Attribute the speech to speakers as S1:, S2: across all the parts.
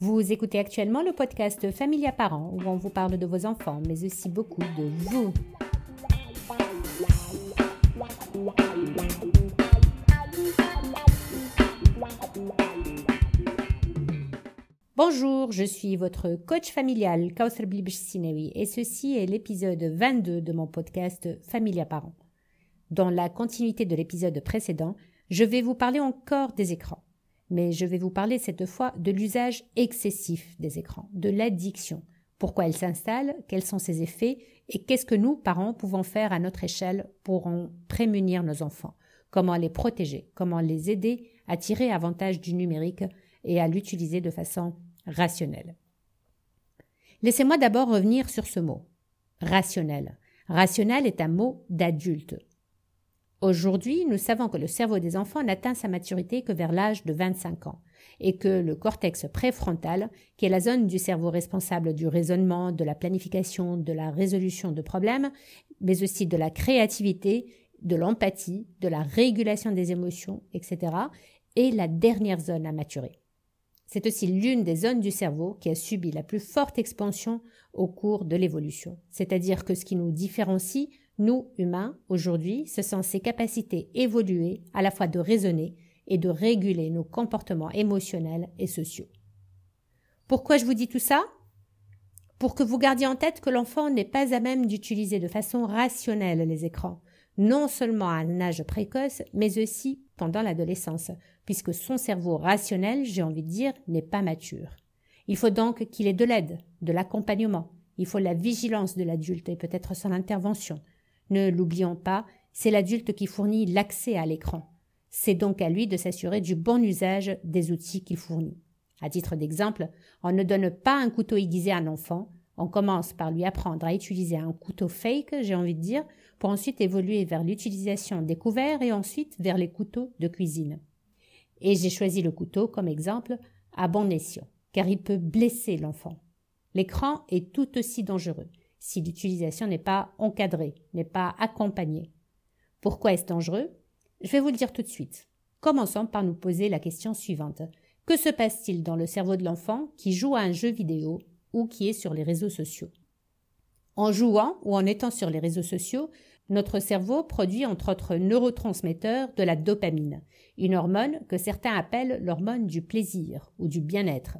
S1: Vous écoutez actuellement le podcast Familia Parents où on vous parle de vos enfants, mais aussi beaucoup de vous. Bonjour, je suis votre coach familial Kausar Sinewi et ceci est l'épisode 22 de mon podcast Familia Parents. Dans la continuité de l'épisode précédent, je vais vous parler encore des écrans. Mais je vais vous parler cette fois de l'usage excessif des écrans, de l'addiction. Pourquoi elle s'installe, quels sont ses effets et qu'est-ce que nous, parents, pouvons faire à notre échelle pour en prémunir nos enfants? Comment les protéger, comment les aider à tirer avantage du numérique et à l'utiliser de façon rationnelle? Laissez-moi d'abord revenir sur ce mot. Rationnel. Rationnel est un mot d'adulte. Aujourd'hui, nous savons que le cerveau des enfants n'atteint sa maturité que vers l'âge de 25 ans et que le cortex préfrontal, qui est la zone du cerveau responsable du raisonnement, de la planification, de la résolution de problèmes, mais aussi de la créativité, de l'empathie, de la régulation des émotions, etc., est la dernière zone à maturer. C'est aussi l'une des zones du cerveau qui a subi la plus forte expansion au cours de l'évolution. C'est-à-dire que ce qui nous différencie nous, humains, aujourd'hui, ce sont ces capacités évoluées à la fois de raisonner et de réguler nos comportements émotionnels et sociaux. Pourquoi je vous dis tout ça? Pour que vous gardiez en tête que l'enfant n'est pas à même d'utiliser de façon rationnelle les écrans, non seulement à un âge précoce, mais aussi pendant l'adolescence, puisque son cerveau rationnel, j'ai envie de dire, n'est pas mature. Il faut donc qu'il ait de l'aide, de l'accompagnement, il faut la vigilance de l'adulte et peut-être son intervention, ne l'oublions pas, c'est l'adulte qui fournit l'accès à l'écran. C'est donc à lui de s'assurer du bon usage des outils qu'il fournit. À titre d'exemple, on ne donne pas un couteau aiguisé à un enfant, on commence par lui apprendre à utiliser un couteau fake, j'ai envie de dire, pour ensuite évoluer vers l'utilisation des couverts et ensuite vers les couteaux de cuisine. Et j'ai choisi le couteau comme exemple à bon escient, car il peut blesser l'enfant. L'écran est tout aussi dangereux si l'utilisation n'est pas encadrée, n'est pas accompagnée. Pourquoi est-ce dangereux? Je vais vous le dire tout de suite. Commençons par nous poser la question suivante. Que se passe-t-il dans le cerveau de l'enfant qui joue à un jeu vidéo ou qui est sur les réseaux sociaux? En jouant ou en étant sur les réseaux sociaux, notre cerveau produit entre autres neurotransmetteurs de la dopamine, une hormone que certains appellent l'hormone du plaisir ou du bien-être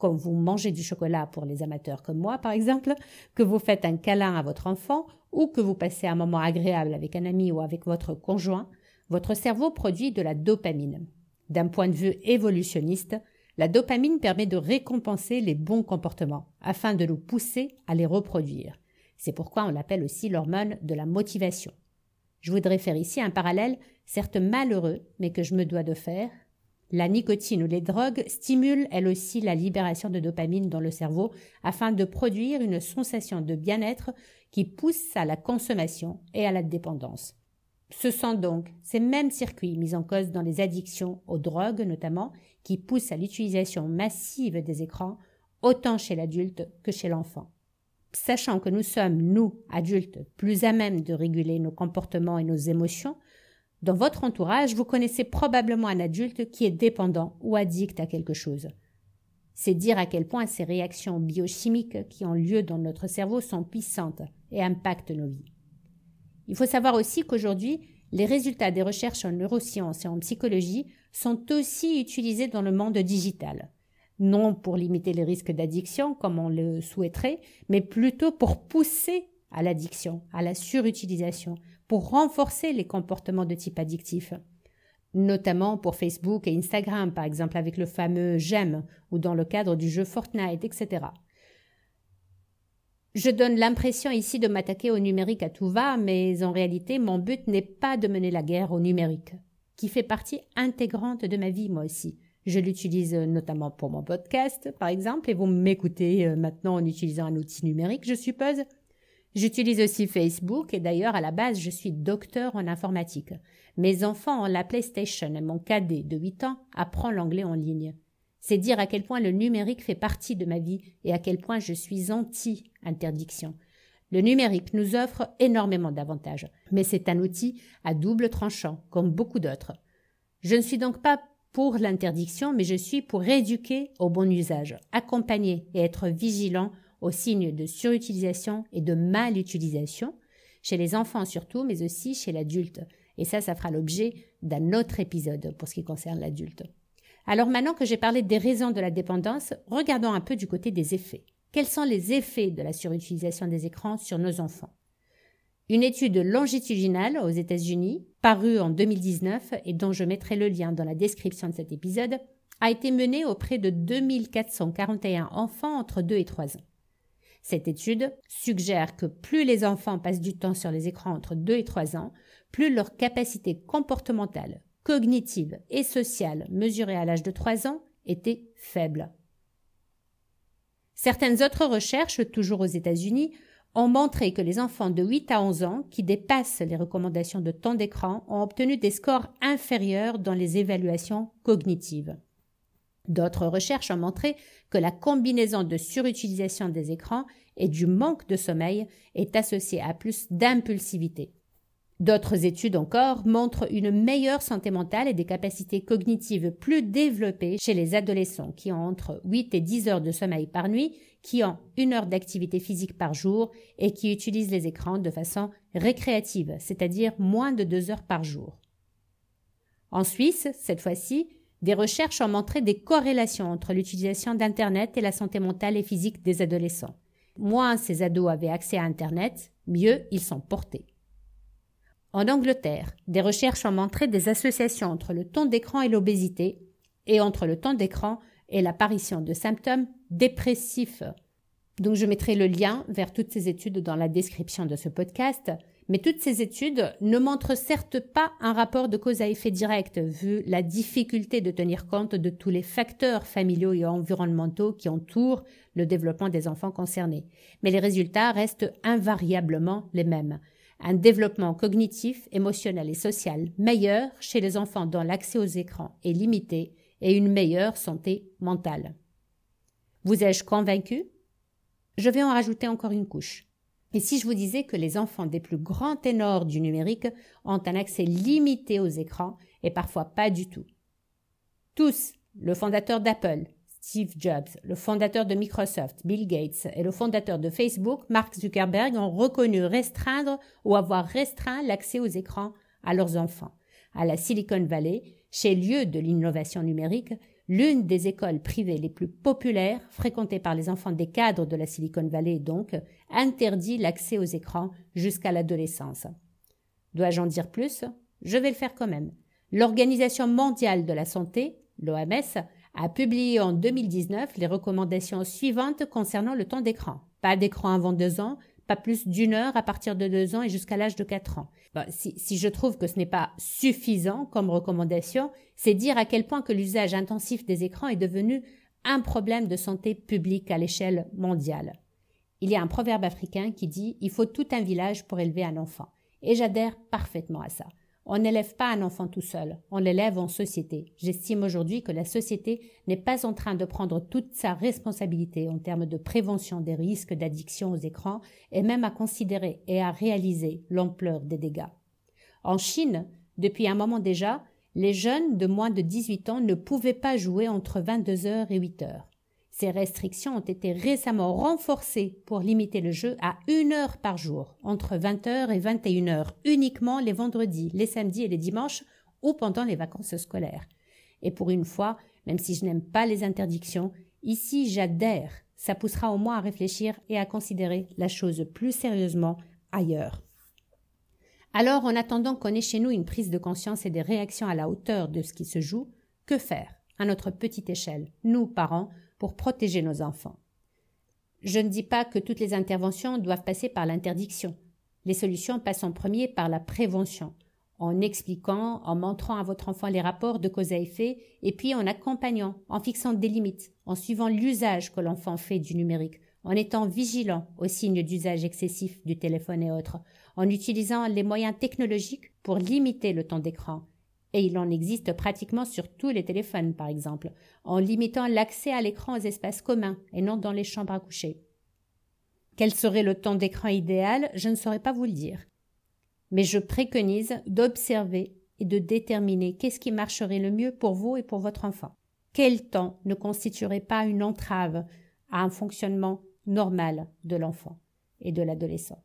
S1: quand vous mangez du chocolat pour les amateurs comme moi, par exemple, que vous faites un câlin à votre enfant ou que vous passez un moment agréable avec un ami ou avec votre conjoint, votre cerveau produit de la dopamine. D'un point de vue évolutionniste, la dopamine permet de récompenser les bons comportements afin de nous pousser à les reproduire. C'est pourquoi on l'appelle aussi l'hormone de la motivation. Je voudrais faire ici un parallèle, certes malheureux, mais que je me dois de faire, la nicotine ou les drogues stimulent elles aussi la libération de dopamine dans le cerveau afin de produire une sensation de bien-être qui pousse à la consommation et à la dépendance. Ce sont donc ces mêmes circuits mis en cause dans les addictions aux drogues notamment qui poussent à l'utilisation massive des écrans autant chez l'adulte que chez l'enfant. Sachant que nous sommes, nous, adultes, plus à même de réguler nos comportements et nos émotions, dans votre entourage, vous connaissez probablement un adulte qui est dépendant ou addict à quelque chose. C'est dire à quel point ces réactions biochimiques qui ont lieu dans notre cerveau sont puissantes et impactent nos vies. Il faut savoir aussi qu'aujourd'hui, les résultats des recherches en neurosciences et en psychologie sont aussi utilisés dans le monde digital. Non pour limiter les risques d'addiction comme on le souhaiterait, mais plutôt pour pousser à l'addiction, à la surutilisation, pour renforcer les comportements de type addictif, notamment pour Facebook et Instagram, par exemple avec le fameux j'aime ou dans le cadre du jeu Fortnite, etc. Je donne l'impression ici de m'attaquer au numérique à tout va, mais en réalité, mon but n'est pas de mener la guerre au numérique, qui fait partie intégrante de ma vie moi aussi. Je l'utilise notamment pour mon podcast, par exemple, et vous m'écoutez euh, maintenant en utilisant un outil numérique, je suppose. J'utilise aussi Facebook et d'ailleurs à la base je suis docteur en informatique. Mes enfants ont la PlayStation et mon cadet de 8 ans apprend l'anglais en ligne. C'est dire à quel point le numérique fait partie de ma vie et à quel point je suis anti-interdiction. Le numérique nous offre énormément d'avantages, mais c'est un outil à double tranchant, comme beaucoup d'autres. Je ne suis donc pas pour l'interdiction, mais je suis pour éduquer au bon usage, accompagner et être vigilant aux signes de surutilisation et de malutilisation, chez les enfants surtout, mais aussi chez l'adulte. Et ça, ça fera l'objet d'un autre épisode pour ce qui concerne l'adulte. Alors maintenant que j'ai parlé des raisons de la dépendance, regardons un peu du côté des effets. Quels sont les effets de la surutilisation des écrans sur nos enfants? Une étude longitudinale aux États-Unis, parue en 2019 et dont je mettrai le lien dans la description de cet épisode, a été menée auprès de 2441 enfants entre 2 et 3 ans. Cette étude suggère que plus les enfants passent du temps sur les écrans entre 2 et 3 ans, plus leur capacité comportementale, cognitive et sociale mesurée à l'âge de 3 ans était faible. Certaines autres recherches, toujours aux États-Unis, ont montré que les enfants de 8 à 11 ans qui dépassent les recommandations de temps d'écran ont obtenu des scores inférieurs dans les évaluations cognitives. D'autres recherches ont montré que la combinaison de surutilisation des écrans et du manque de sommeil est associée à plus d'impulsivité. D'autres études encore montrent une meilleure santé mentale et des capacités cognitives plus développées chez les adolescents qui ont entre 8 et 10 heures de sommeil par nuit, qui ont une heure d'activité physique par jour et qui utilisent les écrans de façon récréative, c'est-à-dire moins de 2 heures par jour. En Suisse, cette fois-ci, des recherches ont montré des corrélations entre l'utilisation d'Internet et la santé mentale et physique des adolescents. Moins ces ados avaient accès à Internet, mieux ils sont portés. En Angleterre, des recherches ont montré des associations entre le temps d'écran et l'obésité, et entre le temps d'écran et l'apparition de symptômes dépressifs. Donc je mettrai le lien vers toutes ces études dans la description de ce podcast, mais toutes ces études ne montrent certes pas un rapport de cause à effet direct, vu la difficulté de tenir compte de tous les facteurs familiaux et environnementaux qui entourent le développement des enfants concernés. Mais les résultats restent invariablement les mêmes. Un développement cognitif, émotionnel et social meilleur chez les enfants dont l'accès aux écrans est limité et une meilleure santé mentale. Vous ai-je convaincu? Je vais en rajouter encore une couche. Et si je vous disais que les enfants des plus grands ténors du numérique ont un accès limité aux écrans et parfois pas du tout Tous, le fondateur d'Apple, Steve Jobs, le fondateur de Microsoft, Bill Gates, et le fondateur de Facebook, Mark Zuckerberg, ont reconnu restreindre ou avoir restreint l'accès aux écrans à leurs enfants. À la Silicon Valley, chez lieu de l'innovation numérique, l'une des écoles privées les plus populaires, fréquentées par les enfants des cadres de la Silicon Valley donc, interdit l'accès aux écrans jusqu'à l'adolescence. Dois-je en dire plus? Je vais le faire quand même. L'Organisation mondiale de la santé, l'OMS, a publié en 2019 les recommandations suivantes concernant le temps d'écran. Pas d'écran avant deux ans, pas plus d'une heure à partir de deux ans et jusqu'à l'âge de quatre ans. si, si, je trouve que ce n'est pas suffisant comme recommandation, c'est dire à quel point que l'usage intensif des écrans est devenu un problème de santé publique à l'échelle mondiale. Il y a un proverbe africain qui dit Il faut tout un village pour élever un enfant. Et j'adhère parfaitement à ça. On n'élève pas un enfant tout seul, on l'élève en société. J'estime aujourd'hui que la société n'est pas en train de prendre toute sa responsabilité en termes de prévention des risques d'addiction aux écrans et même à considérer et à réaliser l'ampleur des dégâts. En Chine, depuis un moment déjà, les jeunes de moins de 18 ans ne pouvaient pas jouer entre 22 heures et 8 heures. Ces restrictions ont été récemment renforcées pour limiter le jeu à une heure par jour, entre 20h et 21h, uniquement les vendredis, les samedis et les dimanches ou pendant les vacances scolaires. Et pour une fois, même si je n'aime pas les interdictions, ici j'adhère. Ça poussera au moins à réfléchir et à considérer la chose plus sérieusement ailleurs. Alors, en attendant qu'on ait chez nous une prise de conscience et des réactions à la hauteur de ce qui se joue, que faire? À notre petite échelle, nous, parents, pour protéger nos enfants. Je ne dis pas que toutes les interventions doivent passer par l'interdiction. Les solutions passent en premier par la prévention, en expliquant, en montrant à votre enfant les rapports de cause à effet, et puis en accompagnant, en fixant des limites, en suivant l'usage que l'enfant fait du numérique, en étant vigilant aux signes d'usage excessif du téléphone et autres, en utilisant les moyens technologiques pour limiter le temps d'écran, et il en existe pratiquement sur tous les téléphones, par exemple, en limitant l'accès à l'écran aux espaces communs et non dans les chambres à coucher. Quel serait le temps d'écran idéal? Je ne saurais pas vous le dire. Mais je préconise d'observer et de déterminer qu'est-ce qui marcherait le mieux pour vous et pour votre enfant. Quel temps ne constituerait pas une entrave à un fonctionnement normal de l'enfant et de l'adolescent?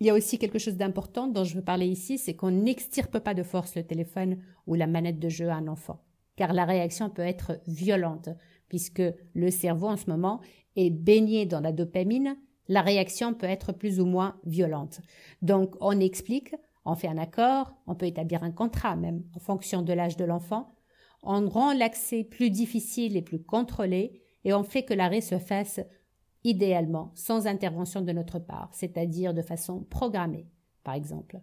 S1: Il y a aussi quelque chose d'important dont je veux parler ici, c'est qu'on n'extirpe pas de force le téléphone ou la manette de jeu à un enfant, car la réaction peut être violente, puisque le cerveau en ce moment est baigné dans la dopamine, la réaction peut être plus ou moins violente. Donc on explique, on fait un accord, on peut établir un contrat même en fonction de l'âge de l'enfant, on rend l'accès plus difficile et plus contrôlé, et on fait que l'arrêt se fasse idéalement sans intervention de notre part, c'est-à-dire de façon programmée, par exemple.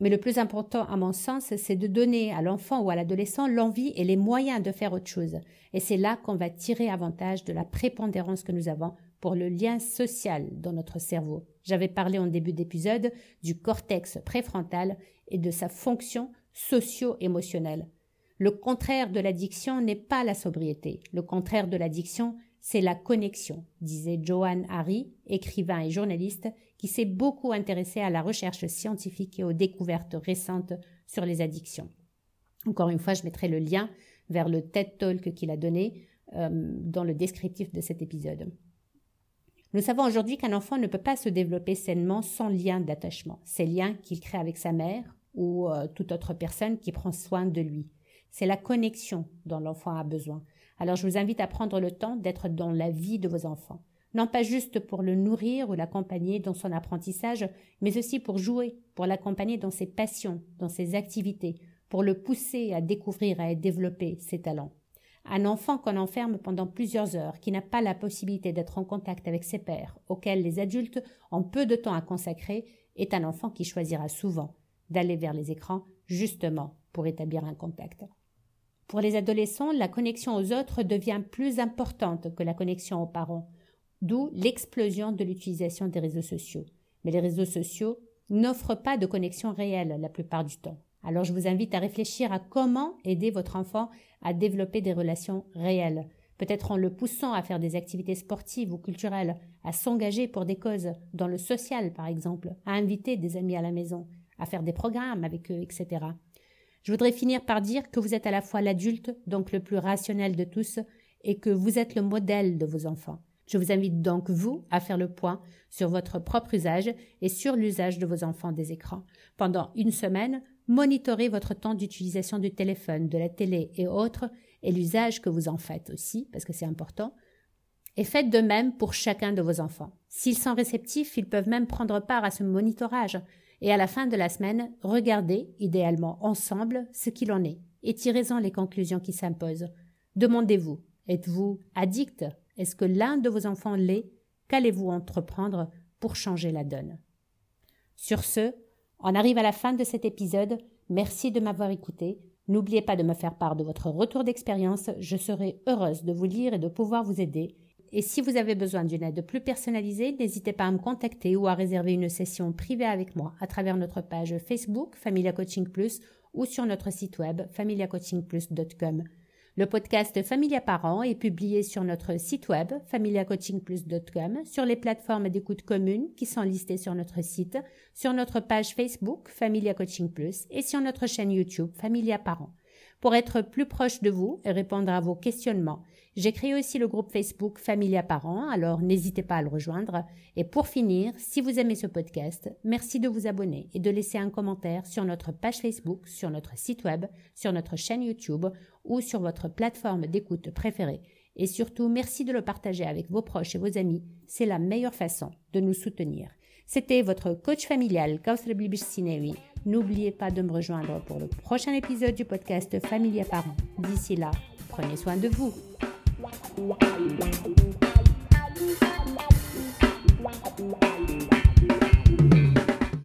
S1: Mais le plus important, à mon sens, c'est de donner à l'enfant ou à l'adolescent l'envie et les moyens de faire autre chose. Et c'est là qu'on va tirer avantage de la prépondérance que nous avons pour le lien social dans notre cerveau. J'avais parlé en début d'épisode du cortex préfrontal et de sa fonction socio-émotionnelle. Le contraire de l'addiction n'est pas la sobriété. Le contraire de l'addiction, c'est la connexion, disait Johan Hari, écrivain et journaliste qui s'est beaucoup intéressé à la recherche scientifique et aux découvertes récentes sur les addictions. Encore une fois, je mettrai le lien vers le TED Talk qu'il a donné euh, dans le descriptif de cet épisode. Nous savons aujourd'hui qu'un enfant ne peut pas se développer sainement sans lien d'attachement, ces liens qu'il crée avec sa mère ou euh, toute autre personne qui prend soin de lui. C'est la connexion dont l'enfant a besoin. Alors je vous invite à prendre le temps d'être dans la vie de vos enfants. Non pas juste pour le nourrir ou l'accompagner dans son apprentissage, mais aussi pour jouer, pour l'accompagner dans ses passions, dans ses activités, pour le pousser à découvrir et à développer ses talents. Un enfant qu'on enferme pendant plusieurs heures, qui n'a pas la possibilité d'être en contact avec ses pères, auxquels les adultes ont peu de temps à consacrer, est un enfant qui choisira souvent d'aller vers les écrans justement pour établir un contact. Pour les adolescents, la connexion aux autres devient plus importante que la connexion aux parents, d'où l'explosion de l'utilisation des réseaux sociaux. Mais les réseaux sociaux n'offrent pas de connexion réelle la plupart du temps. Alors je vous invite à réfléchir à comment aider votre enfant à développer des relations réelles, peut-être en le poussant à faire des activités sportives ou culturelles, à s'engager pour des causes, dans le social par exemple, à inviter des amis à la maison, à faire des programmes avec eux, etc. Je voudrais finir par dire que vous êtes à la fois l'adulte, donc le plus rationnel de tous, et que vous êtes le modèle de vos enfants. Je vous invite donc, vous, à faire le point sur votre propre usage et sur l'usage de vos enfants des écrans. Pendant une semaine, monitorez votre temps d'utilisation du téléphone, de la télé et autres, et l'usage que vous en faites aussi, parce que c'est important. Et faites de même pour chacun de vos enfants. S'ils sont réceptifs, ils peuvent même prendre part à ce monitorage et à la fin de la semaine, regardez, idéalement ensemble, ce qu'il en est, et tirez-en les conclusions qui s'imposent. Demandez-vous, êtes-vous addict? Est-ce que l'un de vos enfants l'est? Qu'allez-vous entreprendre pour changer la donne? Sur ce, on arrive à la fin de cet épisode. Merci de m'avoir écouté. N'oubliez pas de me faire part de votre retour d'expérience. Je serai heureuse de vous lire et de pouvoir vous aider. Et si vous avez besoin d'une aide plus personnalisée, n'hésitez pas à me contacter ou à réserver une session privée avec moi à travers notre page Facebook Familia Coaching Plus ou sur notre site web familiacoachingplus.com. Le podcast Familia Parents est publié sur notre site web familiacoachingplus.com, sur les plateformes d'écoute communes qui sont listées sur notre site, sur notre page Facebook Familia Coaching Plus et sur notre chaîne YouTube Familia Parents. Pour être plus proche de vous et répondre à vos questionnements, j'ai créé aussi le groupe Facebook Familia Parents, alors n'hésitez pas à le rejoindre. Et pour finir, si vous aimez ce podcast, merci de vous abonner et de laisser un commentaire sur notre page Facebook, sur notre site web, sur notre chaîne YouTube ou sur votre plateforme d'écoute préférée. Et surtout, merci de le partager avec vos proches et vos amis. C'est la meilleure façon de nous soutenir. C'était votre coach familial, Kausre Sinewi. N'oubliez pas de me rejoindre pour le prochain épisode du podcast Familia Parents. D'ici là, prenez soin de vous. Wow.